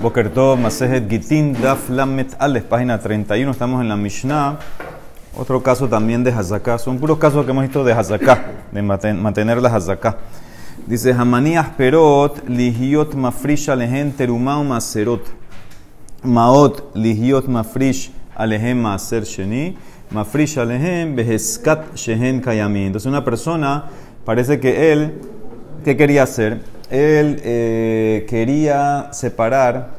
Bokertov, Masejet Gitin, Daf Lamet Aleph, página 31. Estamos en la Mishnah. Otro caso también de Hazaká. Son puros casos que hemos visto de Hazaká, de mantener la Hazaká. Dice, Hamanías Perot, Ligiot Mafrish Alehen Terumau Maserot. Maot Ligiot Mafrish Alehem Maser Sheni. Mafrish Alehem Beheskat Shehen Kayami. Entonces, una persona, parece que él, ¿qué quería hacer? Él eh, quería separar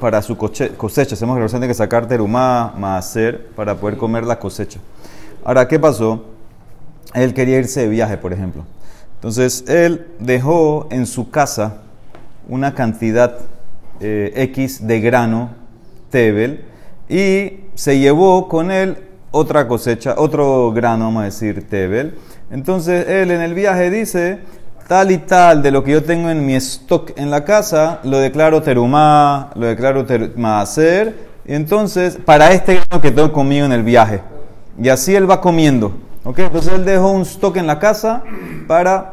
para su cosecha. Hacemos que tiene que sacar terumá, maaser, para poder comer la cosecha. Ahora, ¿qué pasó? Él quería irse de viaje, por ejemplo. Entonces, él dejó en su casa una cantidad eh, X de grano, tebel, y se llevó con él otra cosecha, otro grano, vamos a decir, tebel. Entonces, él en el viaje dice, tal y tal de lo que yo tengo en mi stock en la casa, lo declaro terumá, lo declaro maaser, y entonces, para este que tengo conmigo en el viaje. Y así él va comiendo. ¿ok? Entonces él dejó un stock en la casa para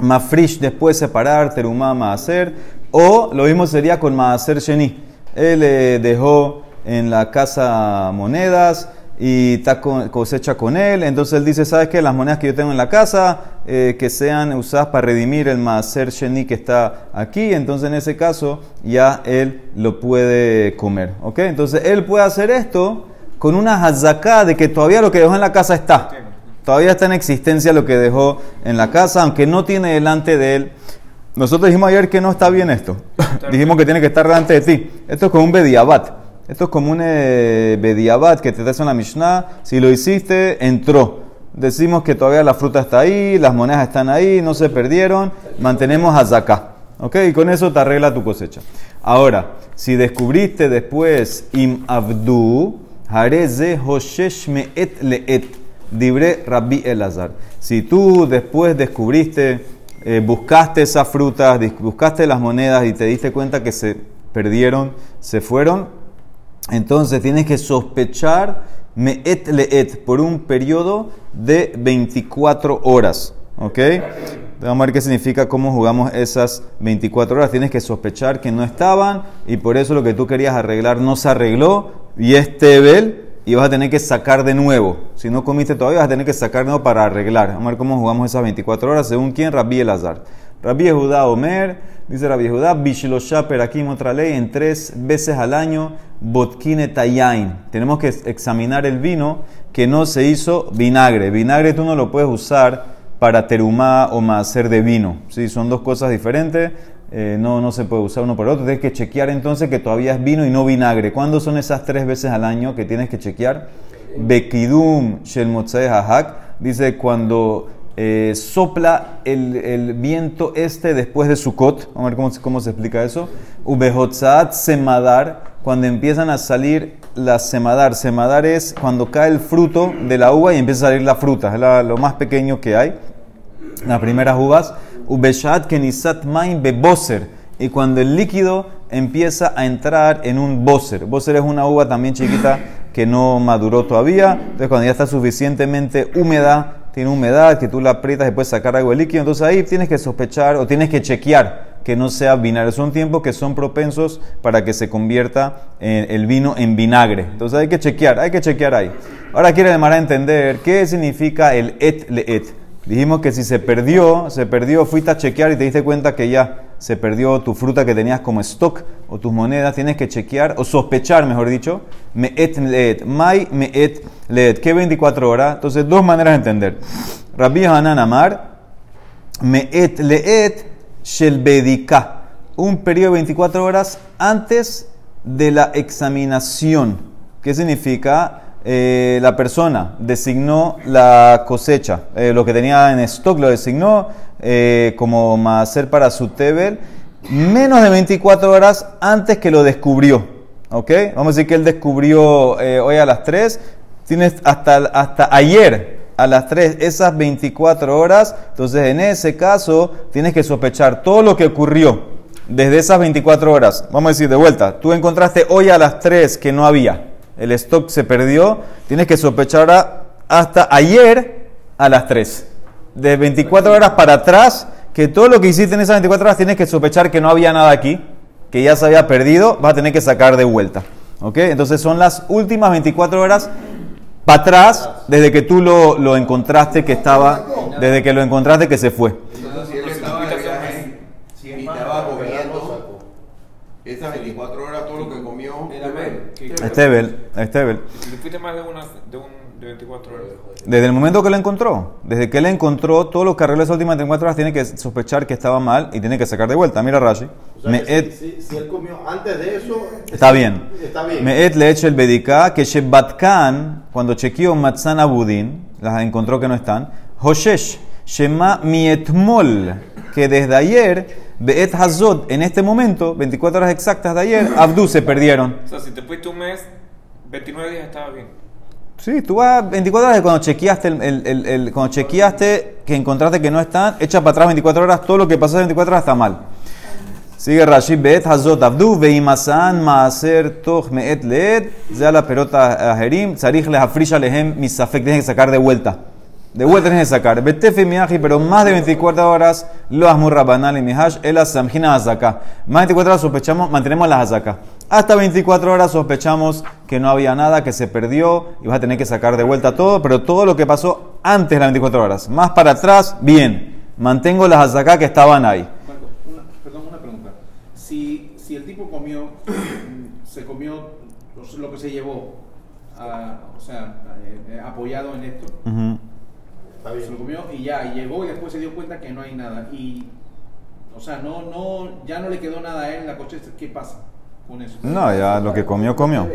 mafrish después separar, terumá, maaser, o lo mismo sería con maaser sheni. Él eh, dejó en la casa monedas, y está cosecha con él. Entonces él dice, ¿sabes qué? Las monedas que yo tengo en la casa, eh, que sean usadas para redimir el Maaser Sheni que está aquí. Entonces en ese caso ya él lo puede comer. ¿Ok? Entonces él puede hacer esto con una hazaká de que todavía lo que dejó en la casa está. Todavía está en existencia lo que dejó en la casa, aunque no tiene delante de él. Nosotros dijimos ayer que no está bien esto. dijimos que tiene que estar delante de ti. Esto es como un bediabat. Esto es como un eh, bediabat que te das en la Mishnah. Si lo hiciste, entró. Decimos que todavía la fruta está ahí, las monedas están ahí, no se perdieron. Mantenemos azaká. ¿Ok? Y con eso te arregla tu cosecha. Ahora, si descubriste después im abdu, hareze hoshesh me'et le'et, dibre rabbi elazar. Si tú después descubriste, eh, buscaste esas frutas, buscaste las monedas y te diste cuenta que se perdieron, se fueron, entonces tienes que sospechar me'et le'et por un periodo de 24 horas. ¿Ok? Vamos a ver qué significa cómo jugamos esas 24 horas. Tienes que sospechar que no estaban y por eso lo que tú querías arreglar no se arregló y es Tebel y vas a tener que sacar de nuevo. Si no comiste todavía, vas a tener que sacar de nuevo para arreglar. Vamos a ver cómo jugamos esas 24 horas según quién, Rabbi Elazar. Rabbi Judá Omer, dice Rabbi Judá, Bishlosha aquí otra ley, en tres veces al año, Botkine Tayain. Tenemos que examinar el vino que no se hizo vinagre. Vinagre tú no lo puedes usar para terumá o hacer de vino. ¿sí? Son dos cosas diferentes. Eh, no, no se puede usar uno por otro. Tienes que chequear entonces que todavía es vino y no vinagre. ¿Cuándo son esas tres veces al año que tienes que chequear? Bekidum Shel Hahak. Dice cuando eh, sopla el, viento este después de Sukkot. Vamos a ver cómo, cómo se explica eso. Ubehotzat semadar, cuando empiezan a salir las semadar. Semadar es cuando cae el fruto de la uva y empieza a salir la fruta. Es lo más pequeño que hay. Las primeras uvas. Ubeshat kenisat main beboser. Y cuando el líquido empieza a entrar en un boser. Boser es una uva también chiquita que no maduró todavía. Entonces cuando ya está suficientemente húmeda, tiene humedad, que tú la aprietas y puedes sacar algo de líquido. Entonces ahí tienes que sospechar o tienes que chequear que no sea vinagre. Son tiempos que son propensos para que se convierta el vino en vinagre. Entonces hay que chequear, hay que chequear ahí. Ahora quiere demandar a entender qué significa el et le et. Dijimos que si se perdió, se perdió, fuiste a chequear y te diste cuenta que ya se perdió tu fruta que tenías como stock o tus monedas, tienes que chequear o sospechar, mejor dicho, me et leet, mai me et leet, ¿qué 24 horas? Entonces, dos maneras de entender. Rabbi Hanan Amar, me et leet shel bedika, un periodo de 24 horas antes de la examinación. ¿Qué significa? Eh, la persona designó la cosecha, eh, lo que tenía en stock lo designó eh, como hacer para su tebel, menos de 24 horas antes que lo descubrió. ¿Ok? Vamos a decir que él descubrió hoy a las 3, tienes hasta, hasta ayer a las 3 esas 24 horas, entonces en ese caso tienes que sospechar todo lo que ocurrió desde esas 24 horas. Vamos a decir de vuelta, tú encontraste hoy a las 3 que no había el stock se perdió, tienes que sospechar hasta ayer a las 3. De 24 horas para atrás, que todo lo que hiciste en esas 24 horas tienes que sospechar que no había nada aquí. que ya se había perdido, vas a tener que sacar de vuelta. ¿Ok? Entonces son las últimas 24 horas para atrás desde que tú lo, lo encontraste que estaba, desde que lo encontraste que se fue. Entonces, si él estaba de viaje y estaba comiendo esas 24 horas, todo lo que comió. Era ver. que- Estebel, Estebel. Le fuiste más de, una, de, un, de 24 horas. Desde el momento que lo encontró, desde que él encontró todo lo que arregló esas últimas 24 horas, tiene que sospechar que estaba mal y tiene que sacar de vuelta. Mira Rashi. O sea, Me que et- si, si- si él comió antes de eso, Está bien. Está bien. Me'et le eche el bedika que Shebatkan, cuando chequeó Matzan Abudin, las encontró que no están. Hoshesh, Shema Mietmol, que desde ayer, Be'et Hazot, en este momento, 24 horas exactas de ayer, Abdu se perdieron. O sea, si te fuiste un mes, 29 días estaba bien. Sí, tú vas 24 horas de cuando chequeaste, el, el- el- el- cuando chequeaste que encontraste que no están, echa para atrás 24 horas, todo lo que pasó en 24 horas está mal. Sigue Rashi, Be'et Hazot Abdu, Veimasan Maaser Toch Me'et Leed, ya la pelota Ajerim, Tzarich Lehafrisha Lehem Misafek, tienes que sacar de vuelta. De vuelta tienes que sacar. Betefe Miaji, pero más de 24 horas, lo Asmur Rabanal y Mihash, el Samjina Hazaká. Más de 24 horas sospechamos, mantenemos las Hazaká. Hasta 24 horas sospechamos que no había nada, que se perdió y vas a tener que sacar de vuelta todo, pero todo lo que pasó antes de las 24 horas. Más para atrás, bien. Mantengo las Hazaká que estaban ahí. Marco, una, perdón, una pregunta. Si, si el tipo comió, mm, se comió lo que se llevó, ah, o sea, eh, eh, apoyado en esto, Ujú. Está se lo comió y ya, y llegó y después se dio cuenta que no hay nada. Y, o sea, no, no, ya no le quedó nada a él en la coche. ¿Qué pasa con eso? No, ya lo que comió, comió.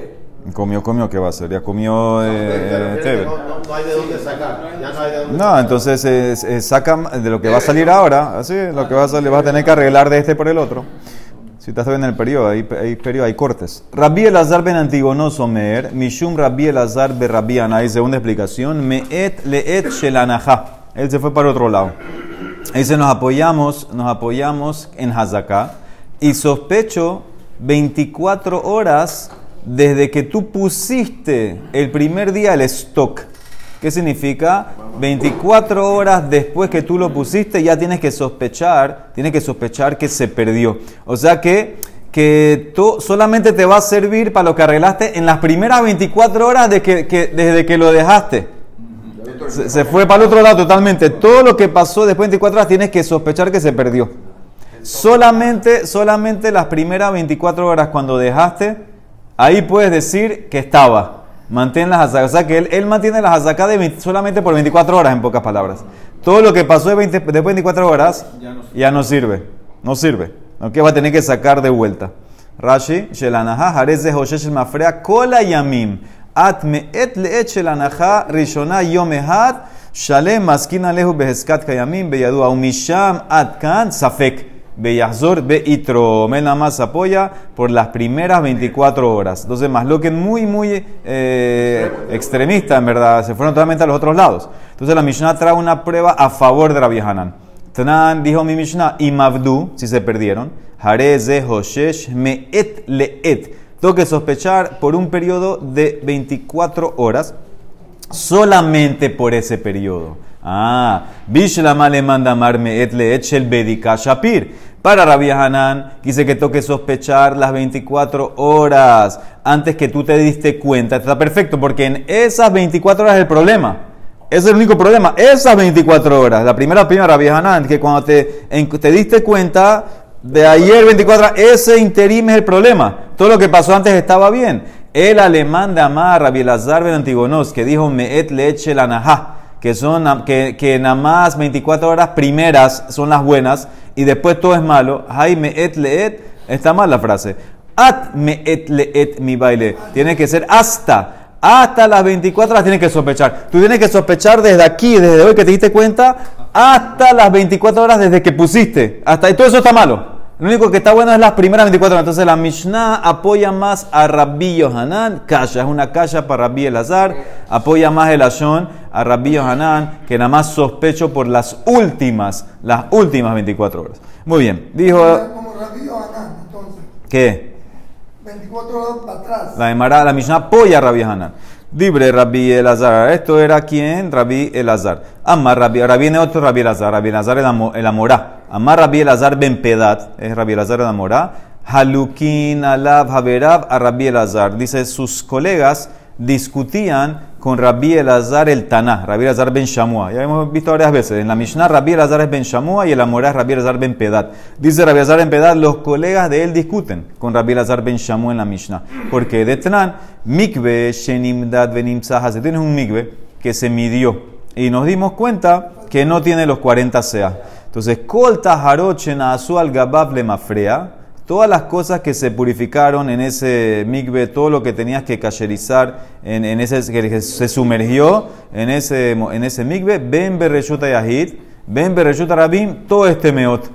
Comió, comió, ¿qué va a hacer? Ya comió eh, no, no- no hay de dónde sacar. Ya no hay de dónde No, sacar. entonces eh, eh, sacan de lo que va a salir ahora, así, lo que va a salir, vas a tener que arreglar de este por el otro. Si estás viendo el periodo, hay, hay periodo, hay cortes. Rabbi Elazar ben Antigono Somer, Mishum Rabbi Elazar be Rabbi Anai, segunda explicación, Meet leet shelanajá. Él se fue para otro lado. Dice, nos apoyamos, nos apoyamos en Hazaká y sospecho 24 horas desde que tú pusiste el primer día el stock. ¿Qué significa? 24 horas después que tú lo pusiste ya tienes que sospechar, tienes que sospechar que se perdió. O sea que, que tú solamente te va a servir para lo que arreglaste en las primeras 24 horas de que, desde que lo dejaste. Se, se fue para el otro lado totalmente. Todo lo que pasó después de 24 horas tienes que sospechar que se perdió. Solamente, solamente las primeras 24 horas cuando dejaste, ahí puedes decir que estaba. Mantén las hazakas. O sea que él, él mantiene las hazakas de 20 solamente por 24 horas, en pocas palabras. Todo lo que pasó de 20 después de 24 horas Ya no ya no sirve. No sirve. ¿Ok? Va a tener que sacar de vuelta. Rashi, Shelanaha, Jarez de Hoshesh Mafrea, Kola Yamim. At me'et le'et Shelanaha, Rishona Yom Ehad, Shalem Maskin Alehu Beheskat Kayamim, Beyadu Aumisham At Kan, Safek. Beyazor Beitro. Él nada más apoya por las primeras 24 horas. Entonces, más lo que muy, muy eh, extremista, en verdad. Se fueron totalmente a los otros lados. Entonces, la Mishnah trae una prueba a favor de Rabbi Hanan. Tanan dijo mi Mishnah, y Mavdu, si se perdieron, Hareze Hoshesh Me'et Le'et. Tengo que sospechar por un periodo de 24 horas, solamente por ese periodo. Ah, Bishlama le manda mar Me'et Le'et Shel Bedika Shapir. Para Rabbi Hanan, quise que toque sospechar las 24 horas antes que tú te diste cuenta. Está perfecto, porque en esas 24 horas es el problema. Es el único problema. Esas 24 horas. La primera opinión, Rabbi Hanan, que cuando te, te diste cuenta de ayer 24 horas, ese interim es el problema. Todo lo que pasó antes estaba bien. El alemán de Amar, Rabbi Elazar ben Antigonos, que dijo Me'et leche la que son que, que nada más 24 horas primeras son las buenas y después todo es malo. Hay Me'et leet, está mal la frase. At Me'et leet mi baile. Tiene que ser hasta. Hasta las 24 horas tienes que sospechar. Tú tienes que sospechar desde aquí, desde hoy que te diste cuenta, hasta las 24 horas desde que pusiste. Hasta y todo eso está malo. Lo único que está bueno es las primeras 24 horas. Entonces la Mishnah apoya más a Rabbi Yohanan. Kasha es una kasha para Rabbi Elazar. Apoya más el Ashon a Rabbi Yohanan, que nada más sospecho por las últimas, las últimas 24 horas. Muy bien. Dijo, Como Rabí Hanan, entonces, ¿qué? 24 horas para atrás. La Emara, la Mishnah apoya a Rabbi Hanan. Libre Rabbi Elazar. Esto era quién? Rabbi Elazar. Amar Rabbi, ahora viene otro Rabbi Elazar. Rabbi Elazar el, amo- el Amorá. Amar Rabbi Elazar ben Pedat. Es Rabbi Elazar el Amorá. Halukin Alab Haberab a Rabbi Elazar. Dice, sus colegas discutían con Rabbi Elazar el Taná, Rabbi Elazar ben Shamua. Ya hemos visto varias veces. En la Mishnah, Rabbi Elazar es ben Shamua y en la Morah es Rabbi Elazar ben Pedat. Dice Rabbi Elazar ben Pedat, los colegas de él discuten con Rabbi Elazar ben Shamua en la Mishnah. Porque de Tnan, mikve shenimdad benim Si tienes un mikve que se midió y nos dimos cuenta que no tiene los 40 sea. Entonces, kol asu al gabab le mafrea todas las cosas que se purificaron en ese mikve, todo lo que tenías que cacherizar, en, ese que se sumergió en ese, en ese mikve, ven berreshuta yahid, ven berreshuta rabim, todo este meot,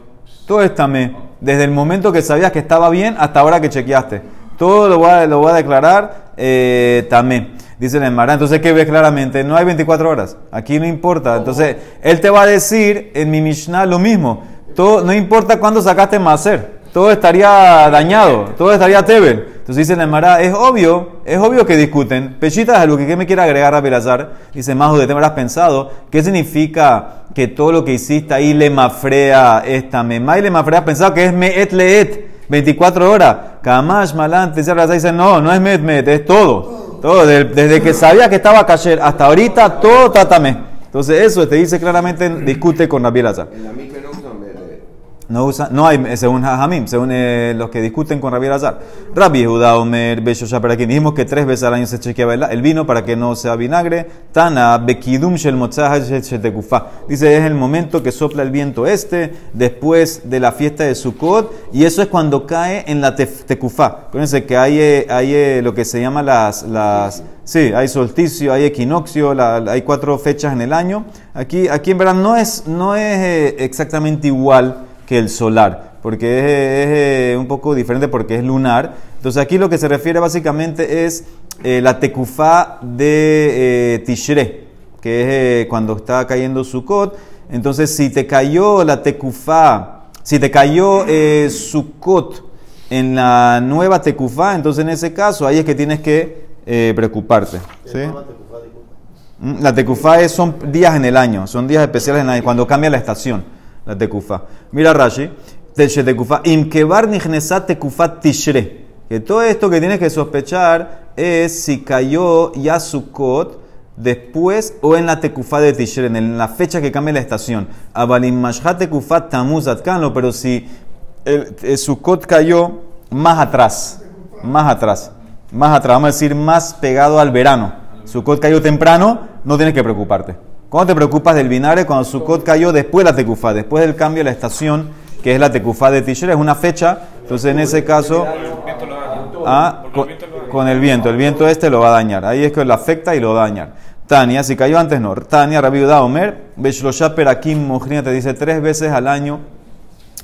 todo este me, desde el momento que sabías que estaba bien hasta ahora que chequeaste. Todo lo voy a, lo voy a declarar eh, tamé. Dice el Mara, entonces ¿qué ves claramente? No hay 24 horas. Aquí no importa. Entonces, él te va a decir en mi Mishnah lo mismo. Todo, no importa cuándo sacaste Maser todo estaría dañado, todo estaría tebel. Entonces dice la es obvio, es obvio que discuten. Pechita es lo que ¿qué me quiere agregar a Belazar. Dice, más de te habrás pensado, ¿qué significa que todo lo que hiciste ahí le mafrea esta mema y le mafrea? pensado que es meet leet, 24 horas. Kamash, malante, dice, no, no es met met, es todo. Todo, desde, que sabía que estaba cayer hasta ahorita, todo trátame. Entonces eso te dice claramente, discute con Rabbi Elazar. No usa, no hay, según Hamim, según eh, los que discuten con Rabbi Azar. Rabbi Judá Omer para quien dijimos que tres veces al año se chequeaba el, vino para que no sea vinagre. Tana Bekidum Shel Dice, es el momento que sopla el viento este, después de la fiesta de Sukkot, y eso es cuando cae en la Tekufá. Acuérdense que hay, eh, hay eh, lo que se llama las, las Sí, hay solsticio, hay equinoccio, hay cuatro fechas en el año. Aquí, aquí en verdad no es, no es exactamente igual que el solar, porque es, eh, un poco diferente porque es lunar. Entonces aquí lo que se refiere básicamente es eh, la tecufá de eh, Tishre, que es cuando está cayendo Sukkot. Entonces si te cayó la tecufá, si te cayó Sukkot en la nueva tecufá, entonces en ese caso ahí es que tienes que preocuparte. ¿sí? Mm, la tecufá son días en el año, son días especiales en el año, cuando cambia la estación la tekufa. Mira Rashi, tekufa, imkebar nihnesat tekufa tishre. Que todo esto que tienes que sospechar es si cayó ya Sukkot después o en la tekufa de Tishre, en la fecha que cambia la estación. Abalim mashhat tekufa tamuz atkanlo, pero si el, el cayó más atrás, más atrás, más atrás, vamos a decir más pegado al verano. Sukkot cayó temprano, no tienes que preocuparte. ¿Cuándo te preocupas del vinagre? Cuando Sukkot cayó después de la tecufa, después del cambio de la estación, que es la tecufa de Tishrei, es una fecha. Entonces, en ese caso, ah, con, el viento, el viento este lo va a dañar. Ahí es que lo afecta y lo va a dañar. Tania, si cayó antes, no. Tania, Rabbi Omer, Beshlosha Perakim Mojrina te dice tres veces al año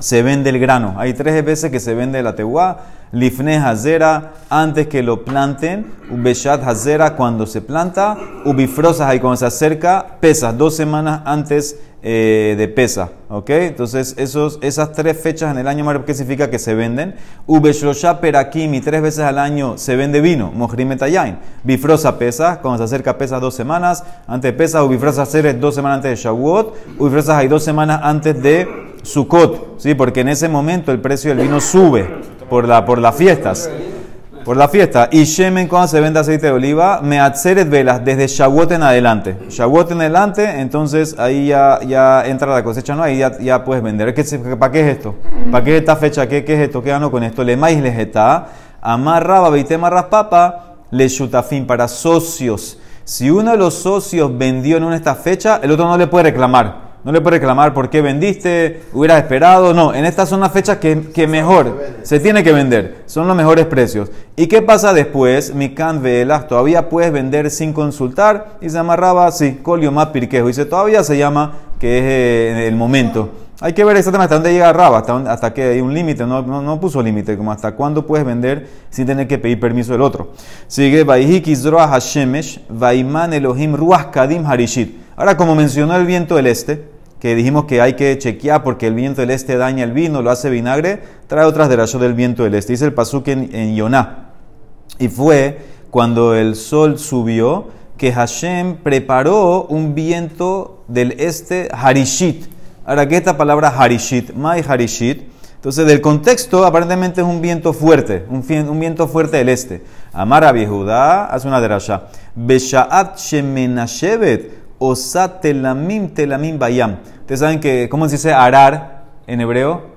se vende el grano. Hay tres veces que se vende la teguá. Lifne hazera, antes que lo planten. Ubeshat hazera, cuando se planta. Ubifrosas, ahí cuando se acerca. Pesas, dos semanas antes eh, de pesa. ¿Ok? Entonces, esos, esas tres fechas en el año, ¿qué significa que se venden? Ubeshrosha perakimi, tres veces al año se vende vino. Mohrimetayain. Bifrosa pesa, cuando se acerca pesa dos semanas. Antes de pesa, ubifrosa hacer dos semanas antes de Shavuot. Ubifrosas hay dos semanas antes de Sukkot, ¿sí? porque en ese momento el precio del vino sube por, la, por las fiestas. Por la fiesta. Y Shemen, cuando se vende aceite de oliva, me atzeret velas desde Shavuot en adelante. Shavuot en adelante, entonces ahí ya, ya entra la cosecha, ¿no? Ahí ya, ya puedes vender. ¿Para qué es esto? ¿Para qué es esta fecha? ¿Qué, qué es esto? ¿Qué gano con esto? Le maíz les está. Amarra, babitema, papa, le shutafin para socios. Si uno de los socios vendió en una esta fecha, el otro no le puede reclamar. No le puede reclamar por qué vendiste, hubieras esperado. No, en estas son las fechas que, que mejor se tiene que vender. Son los mejores precios. ¿Y qué pasa después? Mi can velas, todavía puedes vender sin consultar. Y se amarraba, sí, colio más pirquejo. Dice, todavía se llama que es eh, el momento. Hay que ver exactamente hasta dónde llega Raba, hasta, hasta que hay un límite, no, no, puso límite, como hasta cuándo puedes vender sin tener que pedir permiso del otro. Sigue, Hashemesh, Vaiman Elohim Ruach Kadim Harishit. Ahora, como mencionó el viento del este, que dijimos que hay que chequear porque el viento del este daña el vino, lo hace vinagre, trae otras de del viento del este. Dice el pasuk en, en Yoná. Y fue cuando el sol subió que Hashem preparó un viento del este, Harishit. Ahora, ¿qué es esta palabra Harishit? Mai Harishit. Entonces, del contexto, aparentemente es un viento fuerte, un viento fuerte del este. Amar a Judá hace una derasha. Beshaat shemenashevet osat telamim telamim bayam. Ustedes saben que, ¿cómo se dice arar en hebreo?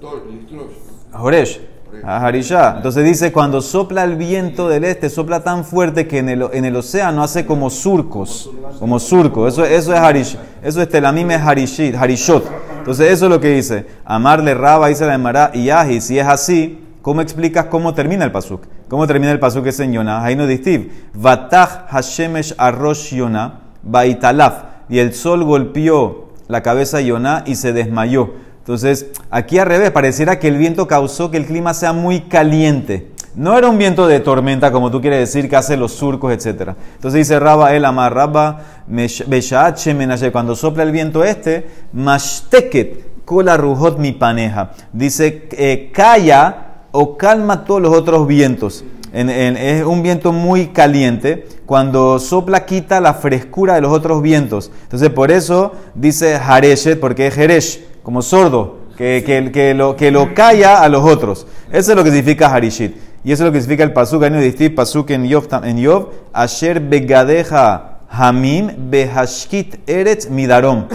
Tor- Listros. Joresh. a Harishá. Entonces dice, cuando sopla el viento del este, sopla tan fuerte que en el, en el océano hace como surcos, como surcos. Eso, eso es Harish, eso es Telamim es Harishit, Harishot. Entonces eso es lo que dice. Amarle Raba, dice la Emara y. Si es así, ¿cómo explicas cómo termina el pasuk? ¿Cómo termina el pasuk ese en Yonah? Ahí no distiv. Vatach Hashemesh Arrosh Yonah, Baitalaf. Y el sol golpeó la cabeza de Yonah y se desmayó. Entonces, aquí al revés, pareciera que el viento causó que el clima sea muy caliente. No era un viento de tormenta, como tú quieres decir, que hace los surcos, etc. Entonces dice Rabba el Amar, Rabba cuando sopla el viento este, Mashteket, Kola Rujot mi paneja. Dice, eh, calla o calma todos los otros vientos. En- es un viento muy caliente. Cuando sopla, quita la frescura de los otros vientos. Entonces, por eso dice Hareshet, porque es Jeresh, como sordo, que, que, lo, que lo calla a los otros. Eso es lo que significa Harishit. Y eso es lo que significa el pasuk, pasuk en Yov, en Yov, Asher begadeja hamim behashkit eretz midarom.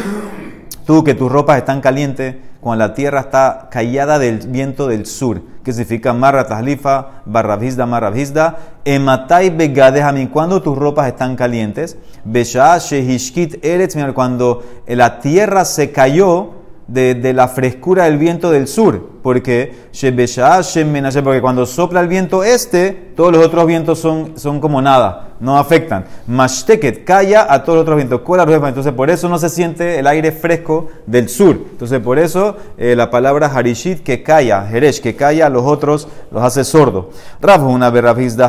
Tú que tus ropas están calientes cuando la tierra está callada del viento del sur, que significa marra tahlifa, barrabhizda, marrabhizda, ematai begadehami, cuando tus ropas están calientes, besha shehishkit eretz, cuando la tierra se cayó de, la frescura del viento del sur, porque porque cuando sopla el viento este, todos los otros vientos son, son como nada, no afectan. Mashteket, calla a todos los otros vientos. Entonces, por eso no se siente el aire fresco del sur. Entonces, por eso eh, la palabra harishit, que calla, jeresh, que calla a los otros, los hace sordos.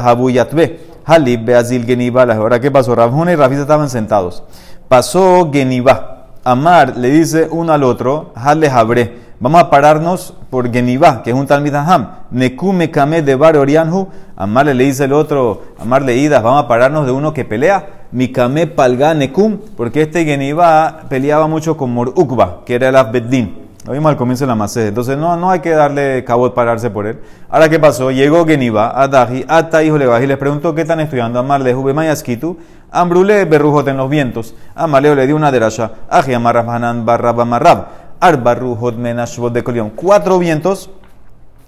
Habuyatbe. Halib beazil geniba. Ahora, ¿qué pasó? Ravuna y Rafizda estaban sentados. Pasó geniba. Amar le dice uno al otro, Hale Habre. Vamos a pararnos por Genibá, que es un Talmid Aham. Nekume Kame de Bar Orianhu. Amar le dice el otro, Amar leídas, vamos a pararnos de uno que pelea. Mikame Palga Nekum, porque este Genibá peleaba mucho con Mor Ukba, que era el Abbeddin. Lo vimos al comienzo de la macé. Entonces no, no hay que darle cabot pararse por él. Ahora, ¿qué pasó? Llegó Geniba, Adaji, Ata, hijo Levaji, les preguntó qué están estudiando. Amarle, Jube Mayaskitu, Ambrule, Berrujot en los vientos. Amaleo le dio una derasha. Aji, Amarrab, Barrab, Amarrab. Arbarrujot, Menashbot de Colión. Cuatro vientos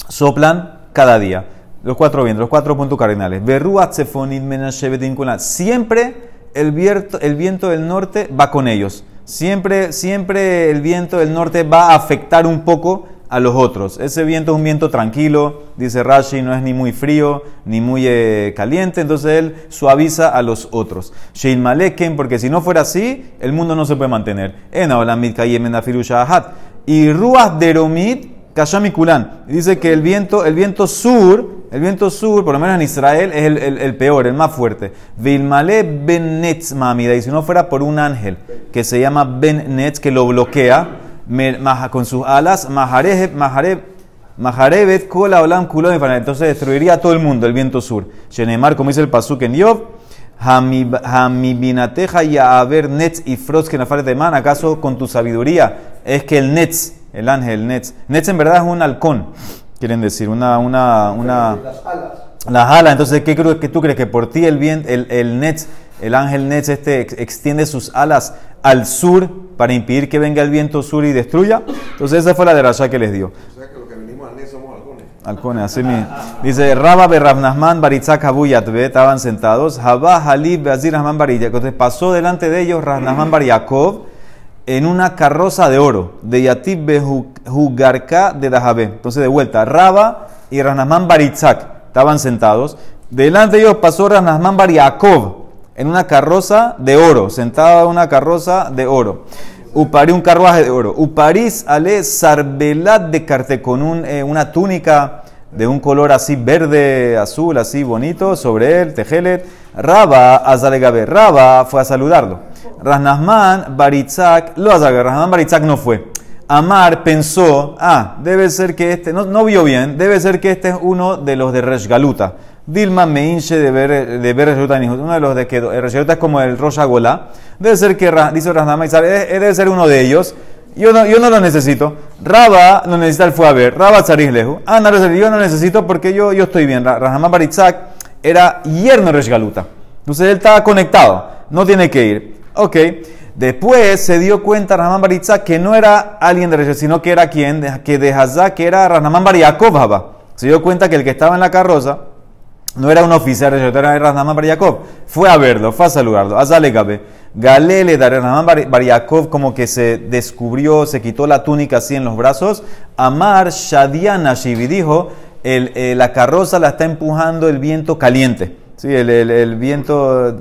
soplan cada día. Los cuatro vientos, los cuatro puntos cardinales. Berruat, Sefonit, Menashevet, Inkulat. Siempre el viento, el viento del norte va con ellos. Siempre, siempre el viento del norte va a afectar un poco a los otros. Ese viento es un viento tranquilo, dice Rashi, no es ni muy frío ni muy eh, caliente, entonces él suaviza a los otros. Shein Maleken, porque si no fuera así, el mundo no se puede mantener. En Shahat. Y Ruach Deromit Kashami. Dice que el viento, el viento sur, el viento sur, por lo menos en Israel, es el, el- el peor, el más fuerte. Vilmale Ben Netz Mamida. Y si no fuera por un ángel que se llama Ben Netz, que lo bloquea con sus alas, Maharebet, Kola Olam entonces destruiría a todo el mundo el viento sur. Shenemar, como dice el Pasuk en Yov, Hamib- Hamibinateja y haber Netz y Frost que de man, ¿acaso con tu sabiduría es que el Netz, el ángel Netz, Netz en verdad es un halcón, quieren decir, una, una, una, Las alas. las alas, entonces, ¿qué creo que tú crees? Que por ti el, bien, el, el Netz, el ángel Netz este ex- extiende sus alas al sur para impedir que venga el viento sur y destruya. Entonces esa fue la de Rasha que les dio. O sea que los que venimos al NES somos halcones. Halcones, así mismo. Dice, Rabba Berrabnasman Baritzak Habuyatbe, estaban sentados, Habá Halib Beazir Rahman. Entonces pasó delante de ellos Rasnasman Bariyakov en una carroza de oro, de Yatib Behugarka de Dahabé. Entonces de vuelta, Rabba y Rasnasman Baritzak estaban sentados. Delante de ellos pasó Rasnasman Bariyakov en una carroza de oro, sentado en una carroza de oro. Upari, un carruaje de oro. Uparis ale sarbelat de carte con un, eh, una túnica de un color así verde, azul, así bonito, sobre él, tejelet. Raba, Azalegabe. Raba fue a saludarlo. Rasnasman, Baritzak, lo Azalegabe. Rasnasman, Baritzak no fue. Amar pensó, ah, debe ser que este, no, no vio bien, debe ser que este es uno de los de Resh Galuta. Dilma me hinche de ver, de ver uno de los de que el Resh Galuta es como el Rosh Agolá. Debe ser que, dice Rasnama, debe ser uno de ellos. Yo no, yo no lo necesito. Raba lo necesita, él fue a ver. Raba Tzarich Lehu. Ah, no, yo no necesito porque yo, yo estoy bien. Ra- Rahamán Baritzak era yerno de Resh. Entonces él estaba conectado. No tiene que ir. Ok. Después se dio cuenta Rahamán Baritzak que no era alguien de Resh, sino que era quien, que de Hazak, que era Rahamán Bariakov. Se dio cuenta que el que estaba en la carroza no era un oficial de era Rahamán Bar Yaakov. Fue a verlo, fue a saludarlo. Azale Gabe. Galele de Rahamán Bar Bar Yaakov como que se descubrió, se quitó la túnica así en los brazos. Amar Shadiana Shivi dijo, eh, la carroza la está empujando el viento caliente. Sí, el, el- viento,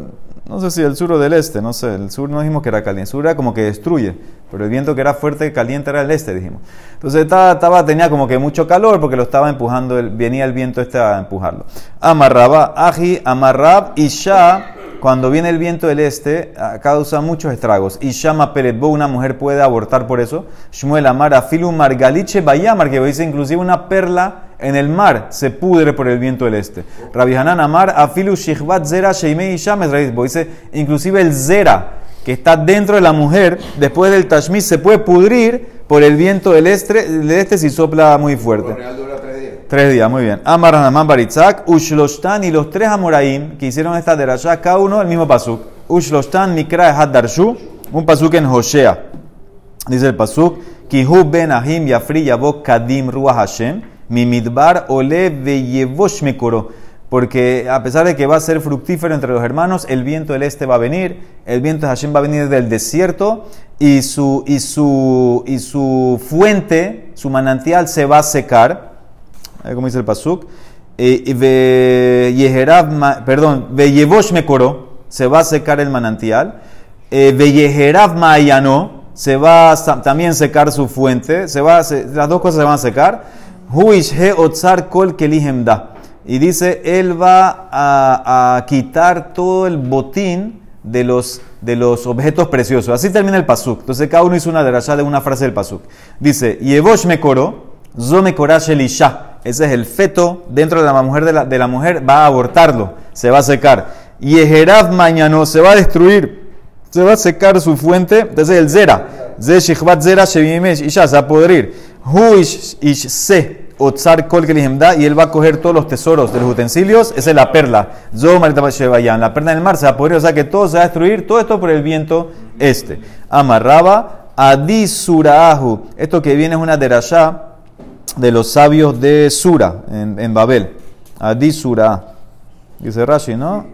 no sé si el sur o del este, no sé. El sur no dijimos que era caliente, el sur era como que destruye. Pero el viento que era fuerte, caliente era el este, dijimos. Entonces estaba, tenía como que mucho calor porque lo estaba empujando, venía el viento este a empujarlo. Amarraba, aji, amarrab, isha, cuando viene el viento del este, ah, causa muchos estragos. Isha mapeletbo, una mujer puede abortar por eso. Shmuel amar, afilu margaliche bayamar, que dice inclusive una perla en el mar se pudre por el viento del este. Rabbi Hanan amar, afilu shichvat zera sheimei mesraizbo, dice inclusive el zera que está dentro de la mujer, después del tashmish, se puede pudrir por el viento del este, del este si sopla muy fuerte. Tres días. Muy bien. Amar Baritzak, Ushloshtan y los tres Amoraim que hicieron esta derashá, cada uno el mismo pasuk. Ushloshtan Mikra Had Darshu, un pasuk en Hoshea. Dice el pasuk, Kihu ben Ahim Yafri Yabok Kadim Ruach Hashem, Mimidbar Ole Veyevosh Mekoro. Porque a pesar de que va a ser fructífero entre los hermanos, el viento del este va a venir, el viento de Hashem va a venir del desierto y su, y su, y su fuente, su manantial se va a secar. Como dice el pasuk. Eh, perdón, ve Yevosh Mekoro, se va a secar el manantial. Eh, ve Yeherav Ma'ayano, se va a también secar su fuente. Se va a las dos cosas se van a secar. Huish he otzar kol kelihem da. Y dice, él va a, a quitar todo el botín de los, de los objetos preciosos. Así termina el pasuk. Entonces cada uno hizo una derashá de una frase del pasuk. Dice, Yevosh Mekoro, Zo Mekorash Elisha. Ese es el feto dentro de la mujer de la, mujer, va a abortarlo, se va a secar. Yeherav mañana se va a destruir, se va a secar su fuente. Entonces el Zera, Ze Shichvat Zera Shevimesh, y ya se va a podrir. Hu ish se otzar kol y él va a coger todos los tesoros de los utensilios. Esa es la perla. Zo la perla en el mar se va a podrir, o sea que todo se va a destruir, todo esto por el viento este. Amarraba Adi Suraahu. Esto que viene es una derashá de los sabios de Sura, en, Babel. Adi Sura. Dice Rashi, ¿no?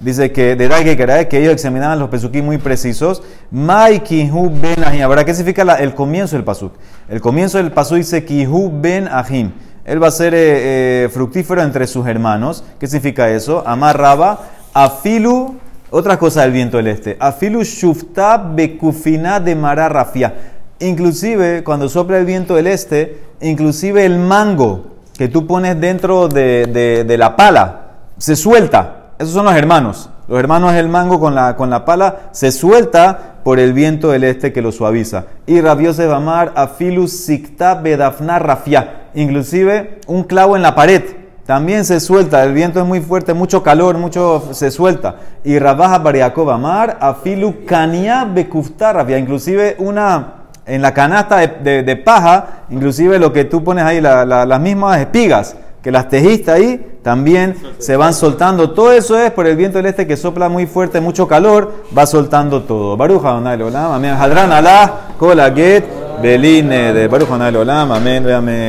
Dice que de Daike Kare, que ellos examinaban los pesukim muy precisos. Ben. Ahora, ¿qué significa el comienzo del pasuk? El comienzo del pasuk dice Kihu ben Ahim. Él va a ser eh, eh, fructífero entre sus hermanos. ¿Qué significa eso? Amar Raba, Afilu, otra cosa del viento del este. Afilu Shufta Bekufina de Mara Rafia. Inclusive, cuando sopla el viento del este, inclusive el mango que tú pones dentro de, de- la pala, se suelta. Esos son los hermanos. Los hermanos el mango con la, con la pala, se suelta por el viento del este que lo suaviza. Y Rabiose Bamar, Afilu Sikta Bedafna Rafia. Inclusive un clavo en la pared. También se suelta, el viento es muy fuerte, mucho calor, mucho se suelta. Y Rabaja Bariakov Amar, Afilu Kania Bekufta Rafia. Inclusive una, en la canasta de, de- paja, inclusive lo que tú pones ahí, la- la- las mismas espigas que las tejiste ahí, también se van soltando. Todo eso es por el viento del este que sopla muy fuerte, mucho calor, va soltando todo. Baruja Adonai Olam, amén. Hadran Allah, Kol Aget, Beline de Baruja Adonai Olam, amén, amén.